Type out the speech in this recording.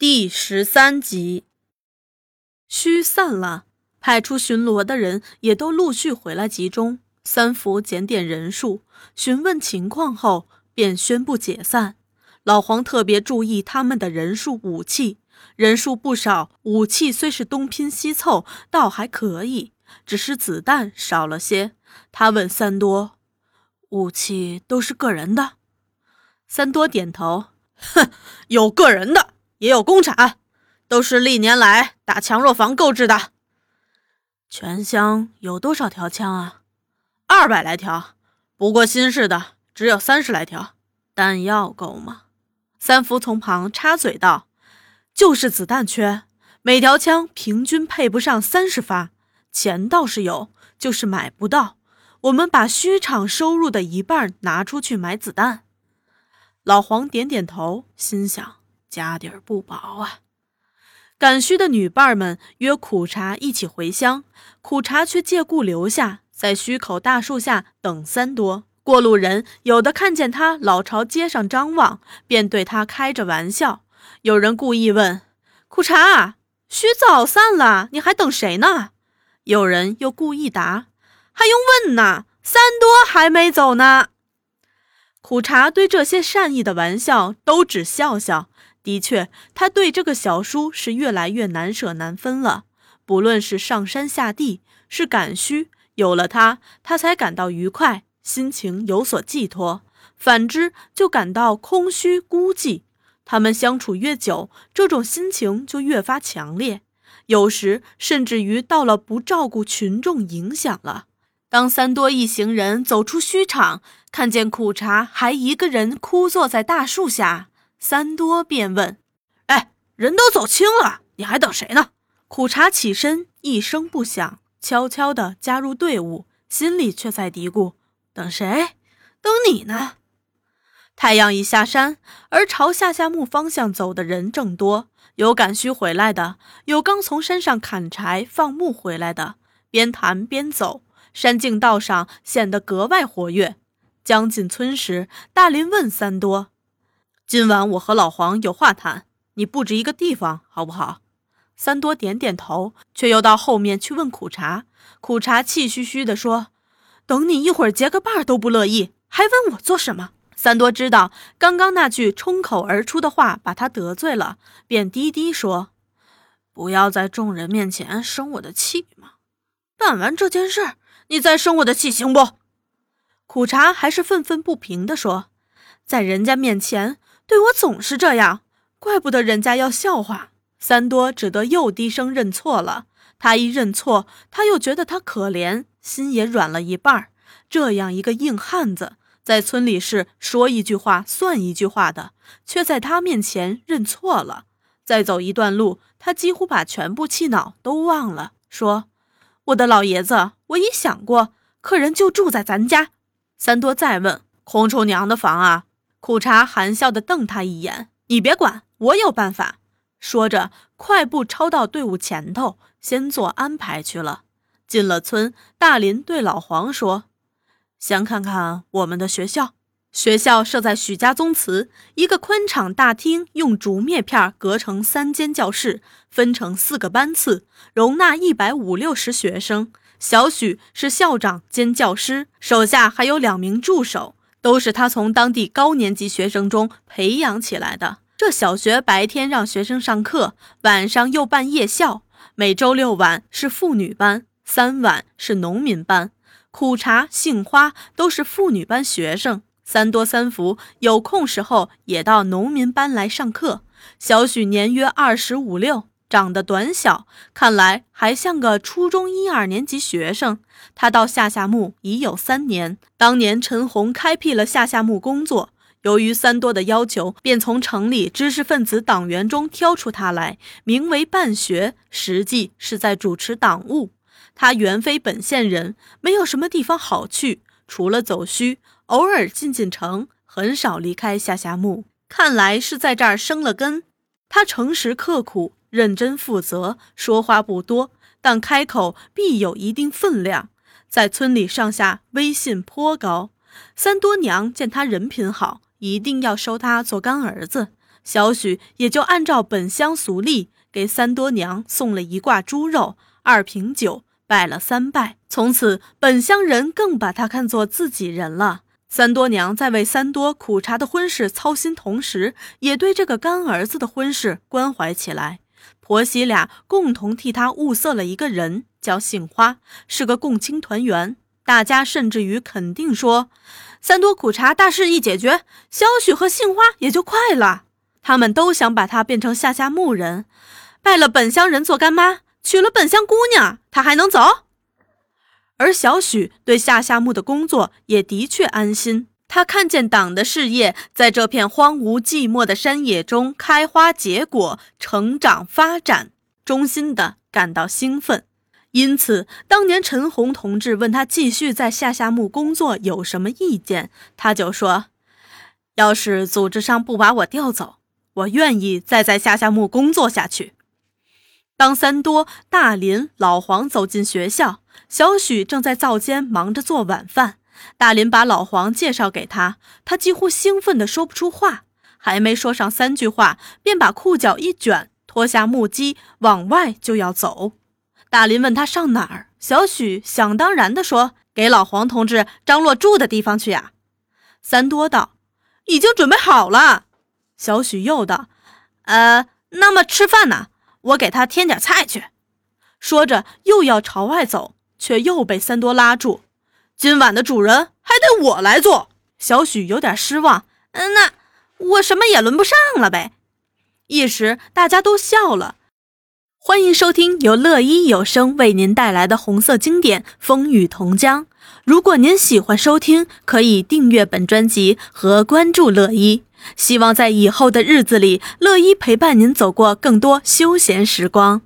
第十三集，虚散了，派出巡逻的人也都陆续回来集中。三福检点人数，询问情况后，便宣布解散。老黄特别注意他们的人数、武器，人数不少，武器虽是东拼西凑，倒还可以，只是子弹少了些。他问三多：“武器都是个人的？”三多点头：“哼，有个人的。”也有公产，都是历年来打强弱房购置的。全乡有多少条枪啊？二百来条，不过新式的只有三十来条。弹药够吗？三福从旁插嘴道：“就是子弹缺，每条枪平均配不上三十发。钱倒是有，就是买不到。我们把虚厂收入的一半拿出去买子弹。”老黄点点头，心想。家底儿不薄啊！赶虚的女伴们约苦茶一起回乡，苦茶却借故留下，在虚口大树下等三多。过路人有的看见他老朝街上张望，便对他开着玩笑。有人故意问：“苦茶，虚早散了，你还等谁呢？”有人又故意答：“还用问呢？三多还没走呢。”苦茶对这些善意的玩笑都只笑笑。的确，他对这个小叔是越来越难舍难分了。不论是上山下地，是赶虚，有了他，他才感到愉快，心情有所寄托；反之，就感到空虚孤寂。他们相处越久，这种心情就越发强烈，有时甚至于到了不照顾群众影响了。当三多一行人走出虚场，看见苦茶还一个人枯坐在大树下。三多便问：“哎，人都走清了，你还等谁呢？”苦茶起身，一声不响，悄悄地加入队伍，心里却在嘀咕：“等谁？等你呢。”太阳已下山，而朝下下木方向走的人正多，有赶需回来的，有刚从山上砍柴放牧回来的，边谈边走，山径道上显得格外活跃。将近村时，大林问三多。今晚我和老黄有话谈，你布置一个地方好不好？三多点点头，却又到后面去问苦茶。苦茶气吁吁地说：“等你一会儿结个伴都不乐意，还问我做什么？”三多知道刚刚那句冲口而出的话把他得罪了，便低低说：“不要在众人面前生我的气嘛。办完这件事，你再生我的气行不？”苦茶还是愤愤不平地说：“在人家面前。”对我总是这样，怪不得人家要笑话。三多只得又低声认错了。他一认错，他又觉得他可怜，心也软了一半。这样一个硬汉子，在村里是说一句话算一句话的，却在他面前认错了。再走一段路，他几乎把全部气恼都忘了，说：“我的老爷子，我已想过，客人就住在咱家。”三多再问：“空厨娘的房啊？”苦茶含笑地瞪他一眼：“你别管，我有办法。”说着，快步超到队伍前头，先做安排去了。进了村，大林对老黄说：“先看看我们的学校。学校设在许家宗祠，一个宽敞大厅，用竹篾片隔成三间教室，分成四个班次，容纳一百五六十学生。小许是校长兼教师，手下还有两名助手。”都是他从当地高年级学生中培养起来的。这小学白天让学生上课，晚上又办夜校。每周六晚是妇女班，三晚是农民班。苦茶、杏花都是妇女班学生。三多、三福有空时候也到农民班来上课。小许年约二十五六。长得短小，看来还像个初中一二年级学生。他到下夏木已有三年。当年陈红开辟了下夏木工作，由于三多的要求，便从城里知识分子党员中挑出他来，名为办学，实际是在主持党务。他原非本县人，没有什么地方好去，除了走虚，偶尔进进城，很少离开下夏木。看来是在这儿生了根。他诚实刻苦。认真负责，说话不多，但开口必有一定分量，在村里上下威信颇高。三多娘见他人品好，一定要收他做干儿子。小许也就按照本乡俗例，给三多娘送了一挂猪肉、二瓶酒，拜了三拜。从此，本乡人更把他看作自己人了。三多娘在为三多苦茶的婚事操心，同时也对这个干儿子的婚事关怀起来。婆媳俩共同替他物色了一个人，叫杏花，是个共青团员。大家甚至于肯定说，三多苦茶大事一解决，小许和杏花也就快了。他们都想把她变成下下牧人，拜了本乡人做干妈，娶了本乡姑娘，他还能走？而小许对下夏木的工作也的确安心，他看见党的事业在这片荒芜寂寞的山野中开花结果、成长发展，衷心的感到兴奋。因此，当年陈红同志问他继续在下夏木工作有什么意见，他就说：“要是组织上不把我调走，我愿意再在下夏木工作下去。”当三多、大林、老黄走进学校，小许正在灶间忙着做晚饭。大林把老黄介绍给他，他几乎兴奋的说不出话，还没说上三句话，便把裤脚一卷，脱下木屐，往外就要走。大林问他上哪儿，小许想当然的说：“给老黄同志张罗住的地方去呀。”三多道：“已经准备好了。”小许又道：“呃，那么吃饭呢？”我给他添点菜去，说着又要朝外走，却又被三多拉住。今晚的主人还得我来做。小许有点失望，嗯，那我什么也轮不上了呗。一时大家都笑了。欢迎收听由乐一有声为您带来的红色经典《风雨同江》。如果您喜欢收听，可以订阅本专辑和关注乐一。希望在以后的日子里，乐一陪伴您走过更多休闲时光。